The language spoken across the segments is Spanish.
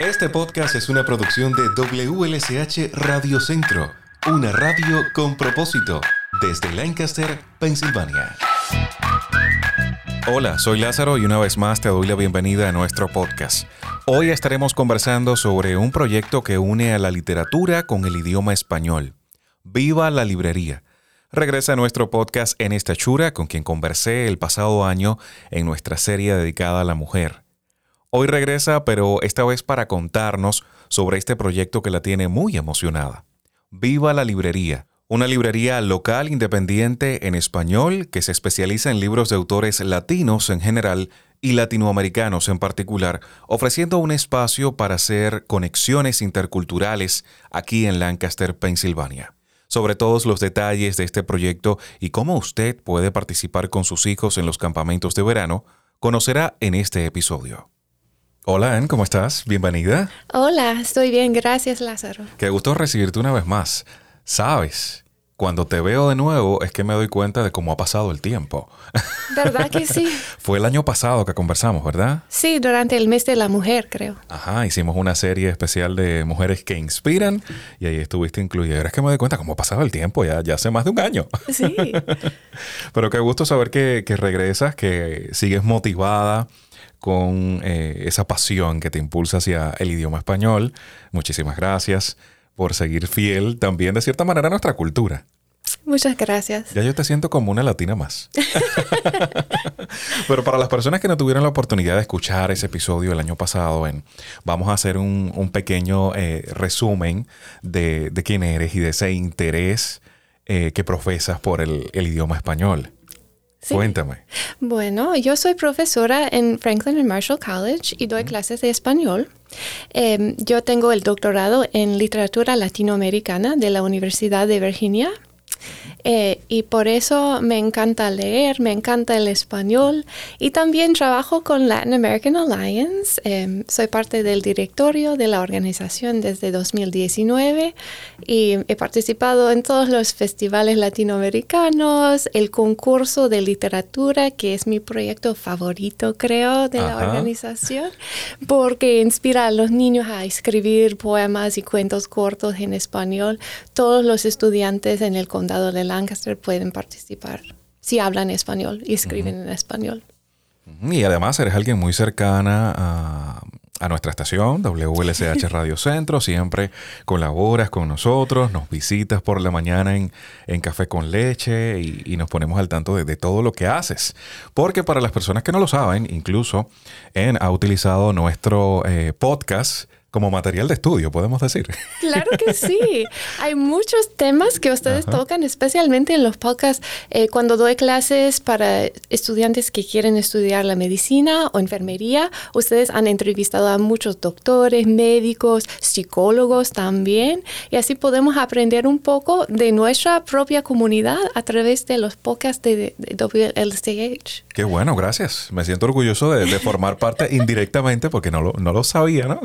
Este podcast es una producción de WLSH Radio Centro, una radio con propósito, desde Lancaster, Pensilvania. Hola, soy Lázaro y una vez más te doy la bienvenida a nuestro podcast. Hoy estaremos conversando sobre un proyecto que une a la literatura con el idioma español. Viva la librería. Regresa a nuestro podcast en esta chura con quien conversé el pasado año en nuestra serie dedicada a la mujer. Hoy regresa, pero esta vez para contarnos sobre este proyecto que la tiene muy emocionada. Viva la librería, una librería local independiente en español que se especializa en libros de autores latinos en general y latinoamericanos en particular, ofreciendo un espacio para hacer conexiones interculturales aquí en Lancaster, Pensilvania. Sobre todos los detalles de este proyecto y cómo usted puede participar con sus hijos en los campamentos de verano, conocerá en este episodio. Hola, Ann, ¿cómo estás? Bienvenida. Hola, estoy bien, gracias Lázaro. Qué gusto recibirte una vez más. Sabes, cuando te veo de nuevo es que me doy cuenta de cómo ha pasado el tiempo. ¿Verdad que sí? Fue el año pasado que conversamos, ¿verdad? Sí, durante el mes de la mujer, creo. Ajá, hicimos una serie especial de mujeres que inspiran y ahí estuviste incluida. Ahora es que me doy cuenta cómo ha pasado el tiempo, ya, ya hace más de un año. Sí. Pero qué gusto saber que, que regresas, que sigues motivada con eh, esa pasión que te impulsa hacia el idioma español. Muchísimas gracias por seguir fiel también de cierta manera a nuestra cultura. Muchas gracias. Ya yo te siento como una latina más. Pero para las personas que no tuvieron la oportunidad de escuchar ese episodio el año pasado, en, vamos a hacer un, un pequeño eh, resumen de, de, quién eres y de ese interés eh, que profesas por el, el idioma español. Sí. Cuéntame. Bueno, yo soy profesora en Franklin and Marshall College y doy clases de español. Eh, yo tengo el doctorado en literatura latinoamericana de la Universidad de Virginia eh, y por eso me encanta leer, me encanta el español y también trabajo con Latin American Alliance. Eh, soy parte del directorio de la organización desde 2019 y he participado en todos los festivales latinoamericanos, el concurso de literatura, que es mi proyecto favorito, creo, de Ajá. la organización, porque inspira a los niños a escribir poemas y cuentos cortos en español. Todos los estudiantes en el condado de Lancaster pueden participar si hablan español y escriben uh -huh. en español. Y además eres alguien muy cercana a, a, nuestra estación, WLSH Radio Centro. Siempre colaboras con nosotros, nos visitas por la mañana en, en Café con Leche y, y nos ponemos al tanto de, de, todo lo que haces. Porque para las personas que no lo saben, incluso en, ha utilizado nuestro eh, podcast como material de estudio, podemos decir. Claro que sí. Hay muchos temas que ustedes Ajá. tocan, especialmente en los podcasts, eh, cuando doy clases para estudiantes que quieren estudiar la medicina o enfermería. Ustedes han entrevistado a muchos doctores, médicos, psicólogos también, y así podemos aprender un poco de nuestra propia comunidad a través de los podcasts de, de WLCH. Qué bueno, gracias. Me siento orgulloso de, de formar parte indirectamente porque no lo, no lo sabía, ¿no?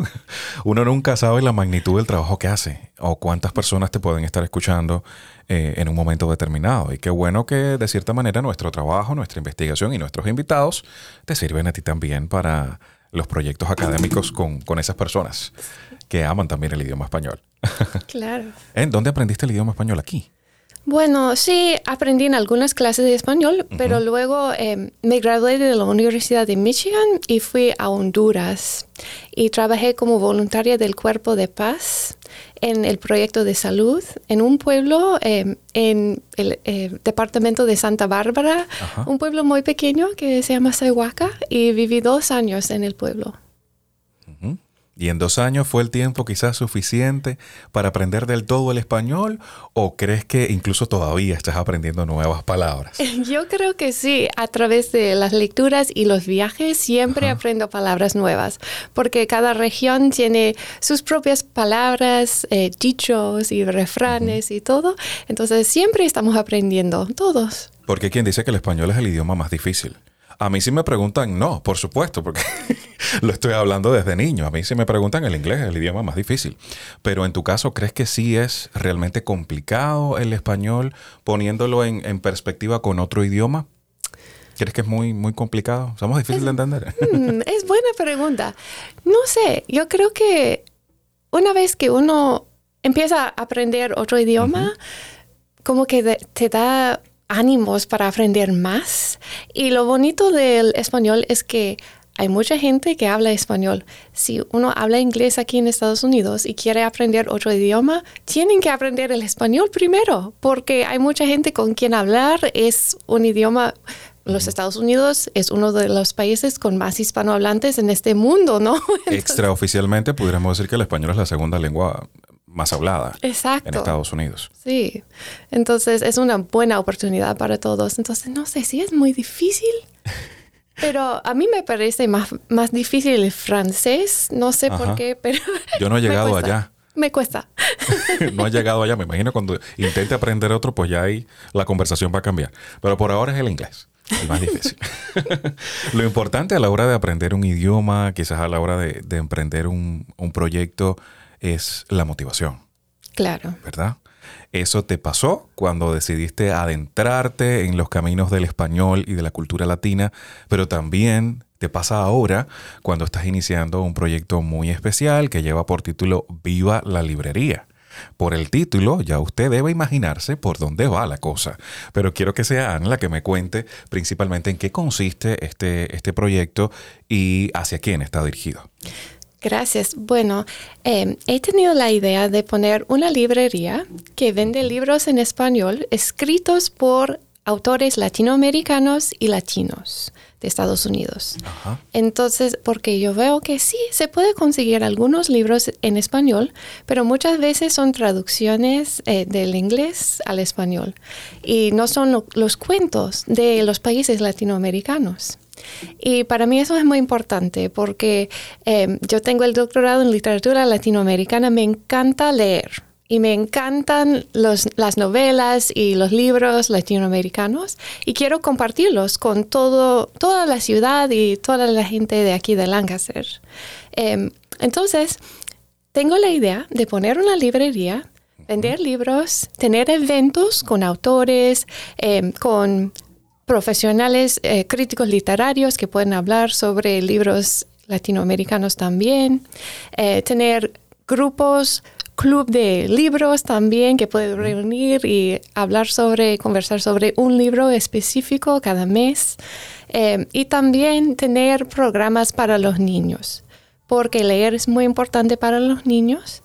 Uno nunca sabe la magnitud del trabajo que hace o cuántas personas te pueden estar escuchando eh, en un momento determinado. Y qué bueno que de cierta manera nuestro trabajo, nuestra investigación y nuestros invitados te sirven a ti también para los proyectos académicos con, con esas personas que aman también el idioma español. Claro. ¿En dónde aprendiste el idioma español aquí? Bueno, sí, aprendí en algunas clases de español, uh -huh. pero luego eh, me gradué de la Universidad de Michigan y fui a Honduras y trabajé como voluntaria del Cuerpo de Paz en el proyecto de salud en un pueblo eh, en el eh, departamento de Santa Bárbara, un pueblo muy pequeño que se llama Sayhuaca y viví dos años en el pueblo. ¿Y en dos años fue el tiempo quizás suficiente para aprender del todo el español? ¿O crees que incluso todavía estás aprendiendo nuevas palabras? Yo creo que sí. A través de las lecturas y los viajes siempre Ajá. aprendo palabras nuevas, porque cada región tiene sus propias palabras, eh, dichos y refranes y todo. Entonces siempre estamos aprendiendo, todos. Porque quien dice que el español es el idioma más difícil. A mí sí me preguntan, no, por supuesto, porque lo estoy hablando desde niño. A mí sí me preguntan el inglés, el idioma más difícil. Pero en tu caso, ¿crees que sí es realmente complicado el español poniéndolo en, en perspectiva con otro idioma? ¿Crees que es muy, muy complicado? ¿Somos difíciles de entender? Mm, es buena pregunta. No sé, yo creo que una vez que uno empieza a aprender otro idioma, como que te da ánimos para aprender más. Y lo bonito del español es que hay mucha gente que habla español. Si uno habla inglés aquí en Estados Unidos y quiere aprender otro idioma, tienen que aprender el español primero, porque hay mucha gente con quien hablar. Es un idioma, los Estados Unidos es uno de los países con más hispanohablantes en este mundo, ¿no? Extraoficialmente pudiéramos decir que el español es la segunda lengua más hablada Exacto. en Estados Unidos. Sí, entonces es una buena oportunidad para todos. Entonces no sé si es muy difícil, pero a mí me parece más, más difícil el francés, no sé por qué, pero... Yo no he llegado allá. Me cuesta. no he llegado allá, me imagino cuando intente aprender otro, pues ya ahí la conversación va a cambiar. Pero por ahora es el inglés. El más difícil. Lo importante a la hora de aprender un idioma, quizás a la hora de, emprender un, un proyecto, es la motivación. Claro. ¿Verdad? Eso te pasó cuando decidiste adentrarte en los caminos del español y de la cultura latina, pero también te pasa ahora cuando estás iniciando un proyecto muy especial que lleva por título Viva la Librería. Por el título ya usted debe imaginarse por dónde va la cosa, pero quiero que sea Ana la que me cuente principalmente en qué consiste este, este proyecto y hacia quién está dirigido. Gracias. Bueno, em, he tenido la idea de poner una librería que vende libros en español escritos por autores latinoamericanos y latinos de Estados Unidos. Entonces, porque yo veo que sí, se puede conseguir algunos libros en español, pero muchas veces son traducciones eh, del inglés al español y no son los cuentos de los países latinoamericanos. Y para mí eso es muy importante porque em, yo tengo el doctorado en literatura latinoamericana, me encanta leer y me encantan las novelas y los libros latinoamericanos y quiero compartirlos con todo, toda la ciudad y toda la gente de aquí de Lancaster. Em, entonces, tengo la idea de poner una librería vender libros, tener eventos con autores, em, con profesionales, eh, críticos literarios que pueden hablar sobre libros latinoamericanos también, eh, tener grupos, club de libros también que pueden reunir y hablar sobre, conversar sobre un libro específico cada mes eh, y también tener programas para los niños, porque leer es muy importante para los niños.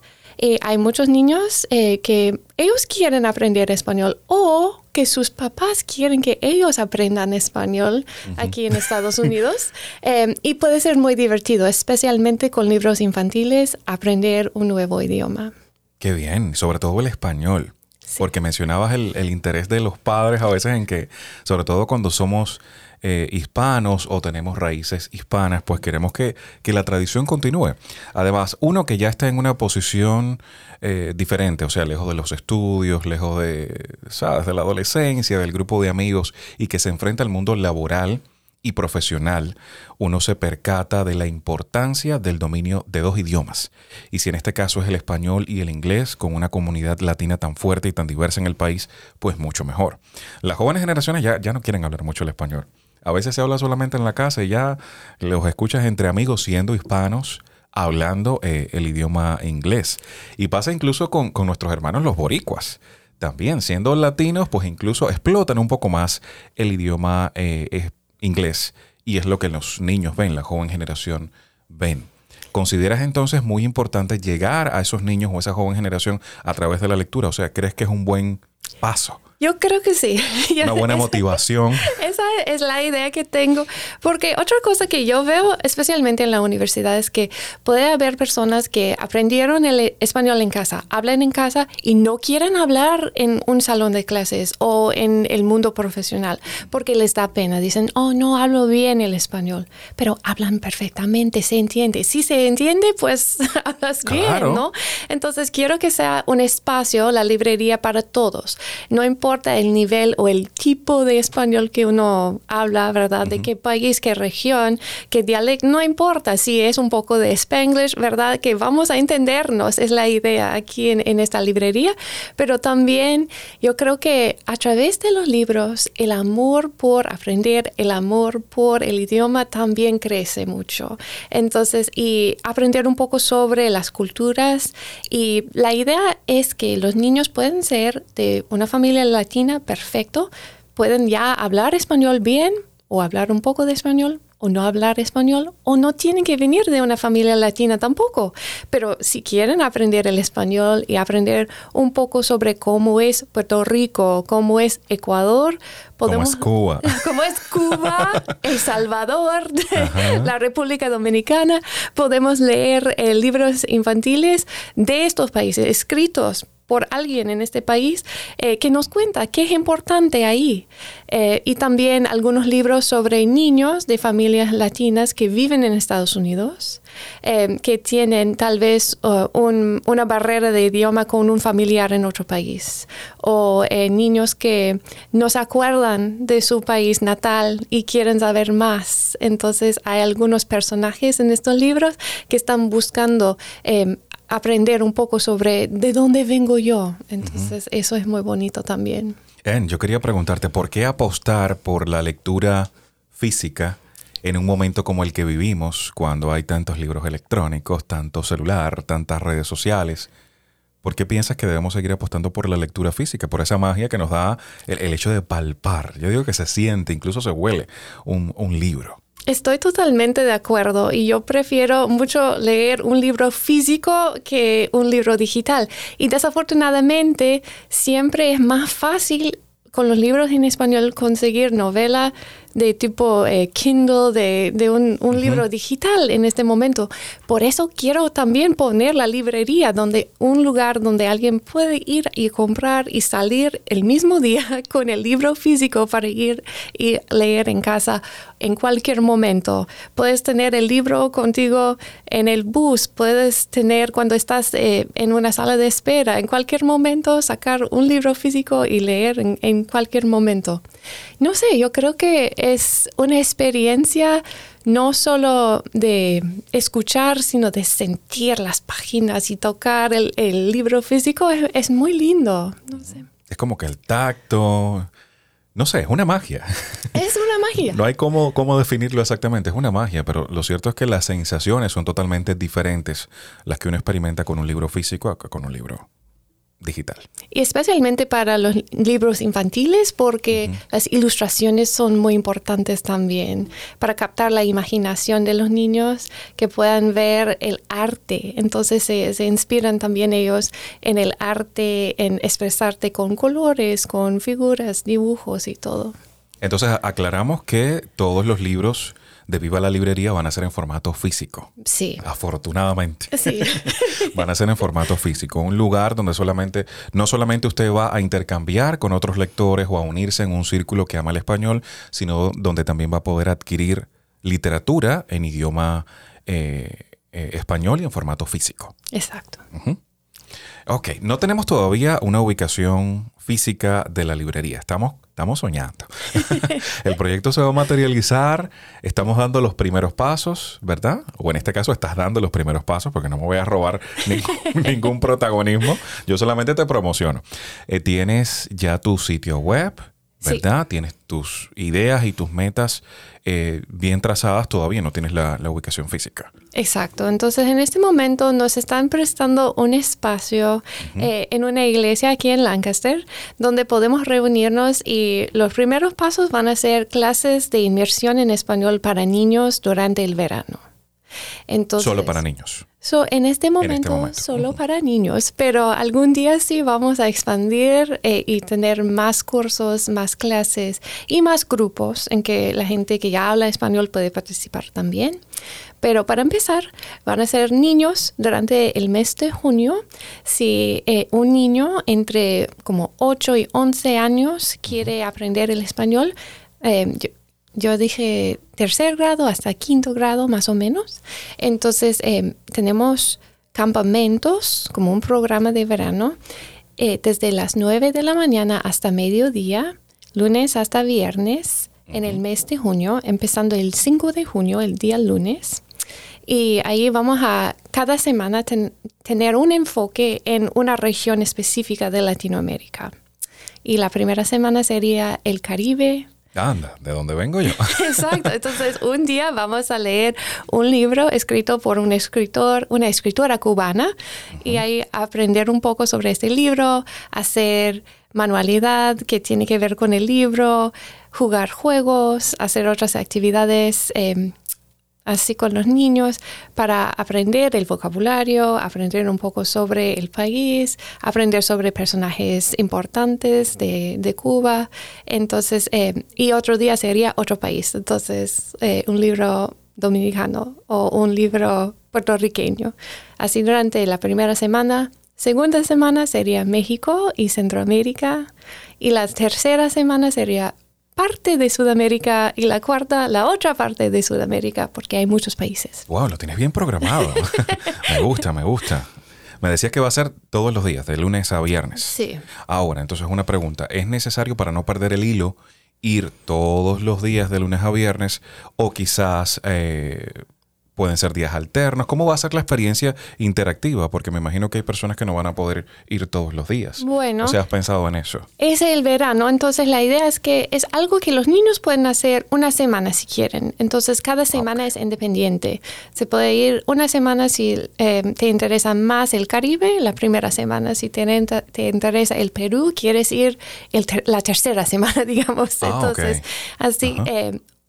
Hay muchos niños que ellos quieren aprender español o que sus papás quieren que ellos aprendan español aquí en Estados Unidos. Em, y puede ser muy divertido, especialmente con libros infantiles, aprender un nuevo idioma. Qué bien, sobre todo el español. Porque mencionabas el, el, interés de los padres a veces en que, sobre todo cuando somos eh, hispanos o tenemos raíces hispanas, pues queremos que, la tradición continúe. Además, uno que ya está en una posición eh, diferente, o sea, lejos de los estudios, lejos de, ¿sabes? de la adolescencia, del grupo de amigos y que se enfrenta al mundo laboral y profesional, uno se percata de la importancia del dominio de dos idiomas. Y si en este caso es el español y el inglés, con una comunidad latina tan fuerte y tan diversa en el país, pues mucho mejor. Las jóvenes generaciones ya, ya no quieren hablar mucho el español. A veces se habla solamente en la casa y ya los escuchas entre amigos siendo hispanos hablando eh, el idioma inglés. Y pasa incluso con, nuestros hermanos los boricuas. También siendo latinos, pues incluso explotan un poco más el idioma eh, inglés. Y es lo que los niños ven, la joven generación ven. ¿Consideras entonces muy importante llegar a esos niños o esa joven generación a través de la lectura? O sea, ¿crees que es un buen paso? Yo creo que sí. Una buena motivación. Esa es la idea que tengo. Porque otra cosa que yo veo, especialmente en la universidad, es que puede haber personas que aprendieron el español en casa, hablan en casa y no quieren hablar en un salón de clases o en el mundo profesional porque les da pena. Dicen, oh, no hablo bien el español, pero hablan perfectamente, se entiende. Si se entiende, pues hablas bien, ¿no? Entonces quiero que sea un espacio, la librería para todos. No importa importa el nivel o el tipo de español que uno habla, ¿verdad? De qué país, qué región, qué dialecto, no importa si es un poco de spanglish, ¿verdad? Que vamos a entendernos, es la idea aquí en, en esta librería, pero también yo creo que a través de los libros, el amor por aprender, el amor por el idioma también crece mucho. Entonces, y aprender un poco sobre las culturas y la idea es que los niños pueden ser de una familia latina perfecto, pueden ya hablar español bien o hablar un poco de español o no hablar español o no tienen que venir de una familia latina tampoco. Pero si quieren aprender el español y aprender un poco sobre cómo es Puerto Rico, cómo es Ecuador, podemos... ¿Cómo es Cuba? ¿Cómo es Cuba? El Salvador, la República Dominicana. Podemos leer eh, libros infantiles de estos países escritos por alguien en este país eh, que nos cuenta qué es importante ahí. Eh, y también algunos libros sobre niños de familias latinas que viven en Estados Unidos, eh, que tienen tal vez uh, una barrera de idioma con un familiar en otro país, o niños que no se acuerdan de su país natal y quieren saber más. Entonces hay algunos personajes en estos libros que están buscando aprender un poco sobre de dónde vengo yo. Entonces, eso es muy bonito también. En, yo quería preguntarte, ¿por qué apostar por la lectura física en un momento como el que vivimos, cuando hay tantos libros electrónicos, tanto celular, tantas redes sociales? ¿Por qué piensas que debemos seguir apostando por la lectura física, por esa magia que nos da el, hecho de palpar? Yo digo que se siente, incluso se huele un, un libro. Estoy totalmente de acuerdo y yo prefiero mucho leer un libro físico que un libro digital. Y desafortunadamente siempre es más fácil con los libros en español conseguir novela de tipo eh, Kindle, de, un, libro digital en este momento. Por eso quiero también poner la librería, donde un lugar donde alguien puede ir y comprar y salir el mismo día con el libro físico para ir y leer en casa en cualquier momento. Puedes tener el libro contigo en el bus, puedes tener cuando estás eh, en una sala de espera, en cualquier momento sacar un libro físico y leer en, en cualquier momento. No sé, yo creo que es una experiencia no solo de escuchar, sino de sentir las páginas y tocar el, libro físico. Es, muy lindo. Es como que el tacto. No sé, es una magia. Es una magia. no hay cómo, cómo definirlo exactamente, es una magia, pero lo cierto es que las sensaciones son totalmente diferentes las que uno experimenta con un libro físico que con un libro digital. Y especialmente para los libros infantiles porque las ilustraciones son muy importantes también para captar la imaginación de los niños que puedan ver el arte. Entonces se, se inspiran también ellos en el arte, en expresarte con colores, con figuras, dibujos y todo. Entonces aclaramos que todos los libros de Viva la Librería van a ser en formato físico. Sí. Afortunadamente. Sí. van a ser en formato físico. Un lugar donde solamente, no solamente usted va a intercambiar con otros lectores o a unirse en un círculo que ama el español, sino donde también va a poder adquirir literatura en idioma eh, eh, español y en formato físico. Exacto. Ok, no tenemos todavía una ubicación física de la librería. Estamos, estamos soñando. el proyecto se va a materializar, estamos dando los primeros pasos, ¿verdad? O en este caso estás dando los primeros pasos porque no me voy a robar ningún, protagonismo. Yo solamente te promociono. Eh, tienes ya tu sitio web, ¿verdad? Tienes tus ideas y tus metas eh, bien trazadas, todavía no tienes la, ubicación física. Exacto. Entonces, en este momento nos están prestando un espacio eh, en una iglesia aquí en Lancaster donde podemos reunirnos y los primeros pasos van a ser clases de inmersión en español para niños durante el verano. Entonces, Solo para niños. So, en, este momento, solo para niños, pero algún día sí vamos a expandir eh, y tener más cursos, más clases y más grupos en que la gente que ya habla español puede participar también. Pero para empezar, van a ser niños durante el mes de junio. Si eh, un niño entre como 8 y 11 años quiere aprender el español, eh, yo dije tercer grado hasta quinto grado más o menos. Entonces em, tenemos campamentos como un programa de verano eh, desde las 9 de la mañana hasta mediodía, lunes hasta viernes, en el mes de junio, empezando el 5 de junio, el día lunes. Y ahí vamos a cada semana tener un enfoque en una región específica de Latinoamérica. Y la primera semana sería el Caribe, Anda, ¿de dónde vengo yo? Exacto. Entonces, un día vamos a leer un libro escrito por un escritor, una escritora cubana, y ahí aprender un poco sobre este libro, hacer manualidad que tiene que ver con el libro, jugar juegos, hacer otras actividades em, así con los niños para aprender el vocabulario, aprender un poco sobre el país, aprender sobre personajes importantes de, Cuba. Entonces, eh, y otro día sería otro país. Entonces, eh, un libro dominicano o un libro puertorriqueño. Así durante la primera semana. Segunda semana sería México y Centroamérica. Y la tercera semana sería parte de Sudamérica y la cuarta la otra parte de Sudamérica, porque hay muchos países. Wow, lo tienes bien programado. me gusta, me gusta. Me decías que va a ser todos los días, de lunes a viernes. Sí. Ahora, entonces una pregunta. ¿Es necesario para no perder el hilo ir todos los días de lunes a viernes o quizás eh, pueden ser días alternos. ¿Cómo va a ser la experiencia interactiva? Porque me imagino que hay personas que no van a poder ir todos los días. Bueno. O sea, ¿has pensado en eso? Es el verano, entonces la idea es que es algo que los niños pueden hacer una semana si quieren. Entonces cada semana es independiente. Se puede ir una semana si eh, te interesa más el Caribe, la primera semana si te, te interesa el Perú, quieres ir la tercera semana, digamos. Ah, entonces, así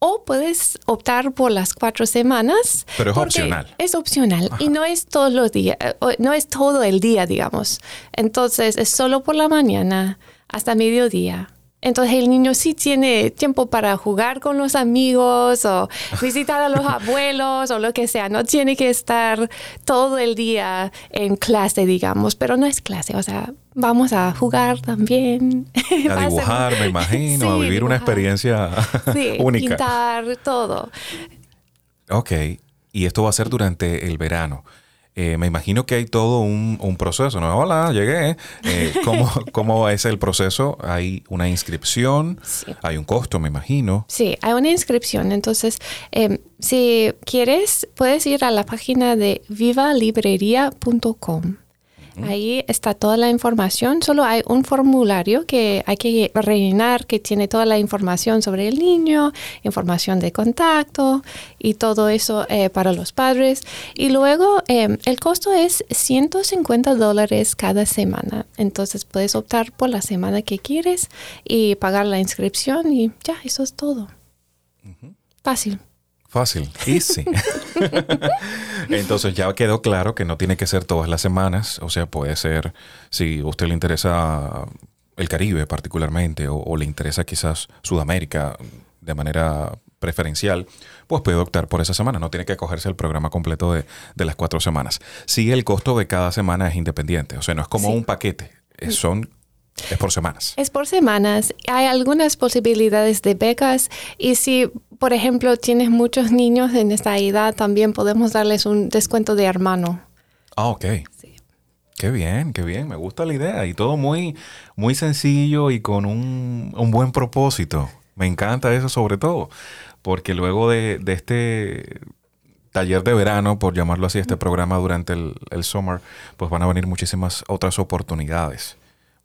o puedes optar por las cuatro semanas. Pero es opcional. Es opcional y no es todos los días, no es todo el día, digamos. Entonces es solo por la mañana hasta mediodía. Entonces el niño sí tiene tiempo para jugar con los amigos o visitar a los abuelos o lo que sea. No tiene que estar todo el día en clase, digamos, pero no es clase. O sea, vamos a jugar también. A dibujar, me imagino, a vivir una experiencia sí, única. Pintar, todo. Ok, y esto va a ser durante el verano. Eh, me imagino que hay todo un, proceso, ¿no? Hola, llegué. Eh, ¿cómo, es el proceso? ¿Hay una inscripción? ¿Hay un costo, me imagino? Sí, hay una inscripción. Entonces, em, si quieres, puedes ir a la página de vivalibrería.com. Ahí está toda la información. Solo hay un formulario que hay que rellenar que tiene toda la información sobre el niño, información de contacto y todo eso eh, para los padres. Y luego em, el costo es 150 dólares cada semana. Entonces puedes optar por la semana que quieres y pagar la inscripción y ya, eso es todo. Fácil. Fácil, easy. Entonces ya quedó claro que no tiene que ser todas las semanas, o sea, puede ser, si a usted le interesa el Caribe particularmente, o, le interesa quizás Sudamérica de manera preferencial, pues puede optar por esa semana. No tiene que cogerse el programa completo de, las cuatro semanas. Sí, el costo de cada semana es independiente, o sea, no es como un paquete, son es por semanas. Es por semanas. Hay algunas posibilidades de becas y si, por ejemplo, tienes muchos niños en esta edad, también podemos darles un descuento de hermano. Ah, ok. Sí. Qué bien, qué bien. Me gusta la idea y todo muy, muy sencillo y con un, buen propósito. Me encanta eso sobre todo, porque luego de, este taller de verano, por llamarlo así, este programa durante el, el summer, pues van a venir muchísimas otras oportunidades.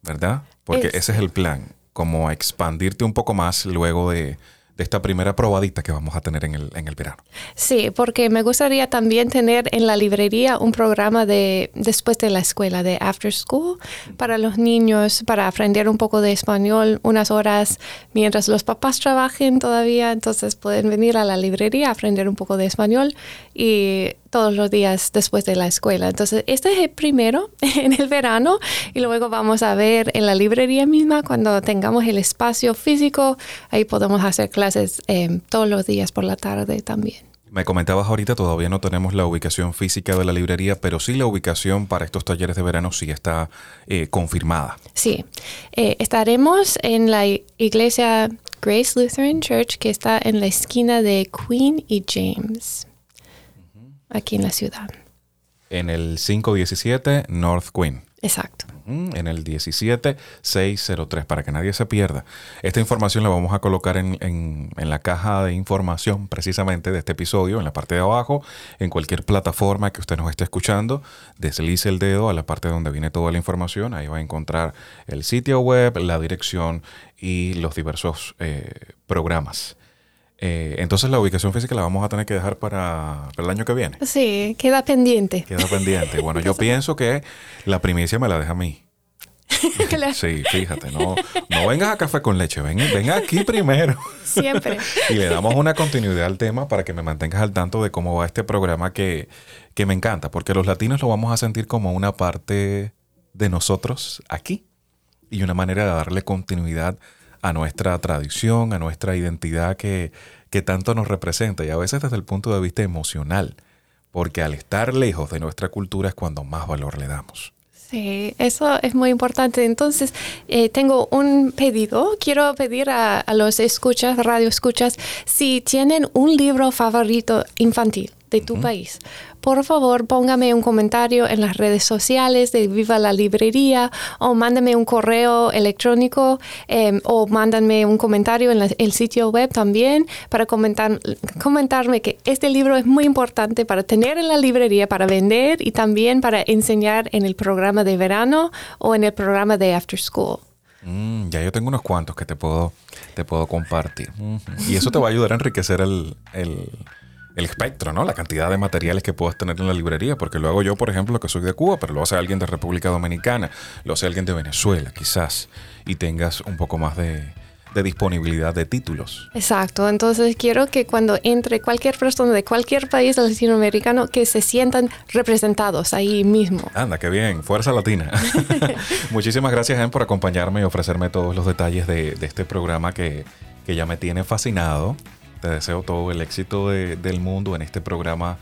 ¿Verdad? Porque ese es el plan, como expandirte un poco más luego de, de esta primera probadita que vamos a tener en el, en el verano. Sí, porque me gustaría también tener en la librería un programa de después de la escuela, de after school, para los niños, para aprender un poco de español unas horas mientras los papás trabajen todavía, entonces pueden venir a la librería a aprender un poco de español y todos los días después de la escuela. Entonces, este es el primero en el verano y luego vamos a ver en la librería misma cuando tengamos el espacio físico, ahí podemos hacer clases eh, todos los días por la tarde también. Me comentabas ahorita, todavía no tenemos la ubicación física de la librería, pero sí la ubicación para estos talleres de verano sí está eh, confirmada. Sí, eh, estaremos en la iglesia Grace Lutheran Church, que está en la esquina de Queen y James aquí en la ciudad. En el 517 North Queen. Exacto. En el 17603, para que nadie se pierda. Esta información la vamos a colocar en, en, la caja de información precisamente de este episodio, en la parte de abajo, en cualquier plataforma que usted nos esté escuchando. Deslice el dedo a la parte donde viene toda la información. Ahí va a encontrar el sitio web, la dirección y los diversos eh, programas. Eh, entonces la ubicación física la vamos a tener que dejar para, el año que viene. Sí, queda pendiente. Queda pendiente. Bueno, yo pienso que la primicia me la deja a mí. Sí, fíjate, no, no vengas a café con leche, ven, ven aquí primero. Siempre. y le damos una continuidad al tema para que me mantengas al tanto de cómo va este programa que, que me encanta, porque los latinos lo vamos a sentir como una parte de nosotros aquí y una manera de darle continuidad a nuestra tradición, a nuestra identidad que, que tanto nos representa y a veces desde el punto de vista emocional, porque al estar lejos de nuestra cultura es cuando más valor le damos. Sí, eso es muy importante. Entonces, eh, tengo un pedido. Quiero pedir a, a, los escuchas, radio escuchas, si tienen un libro favorito infantil de tu país. Por favor, póngame un comentario en las redes sociales de Viva la Librería o mándame un correo electrónico em, o mándame un comentario en el sitio web también para comentar, comentarme que este libro es muy importante para tener en la librería, para vender y también para enseñar en el programa de verano o en el programa de After School. Mm, ya yo tengo unos cuantos que te puedo, te puedo compartir. Y eso te va a ayudar a enriquecer el, el el espectro, ¿no? La cantidad de materiales que puedas tener en la librería, porque lo hago yo, por ejemplo, que soy de Cuba, pero lo hace alguien de República Dominicana, lo hace alguien de Venezuela, quizás, y tengas un poco más de, disponibilidad de títulos. Exacto, entonces quiero que cuando entre cualquier persona de cualquier país latinoamericano, que se sientan representados ahí mismo. Anda, qué bien, fuerza latina. Muchísimas gracias, Jen, por acompañarme y ofrecerme todos los detalles de, este programa que, que ya me tiene fascinado. Te deseo todo el éxito del mundo en este programa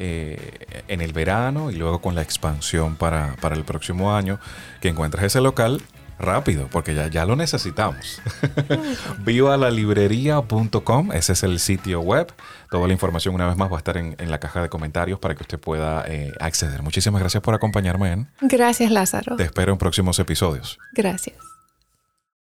eh, en el verano y luego con la expansión para, el próximo año. Que encuentres ese local rápido, porque ya, ya lo necesitamos. Viva la librería.com, ese es el sitio web. Toda la información una vez más va a estar en, la caja de comentarios para que usted pueda eh, acceder. Muchísimas gracias por acompañarme. En. Gracias, Lázaro. Te espero en próximos episodios. Gracias.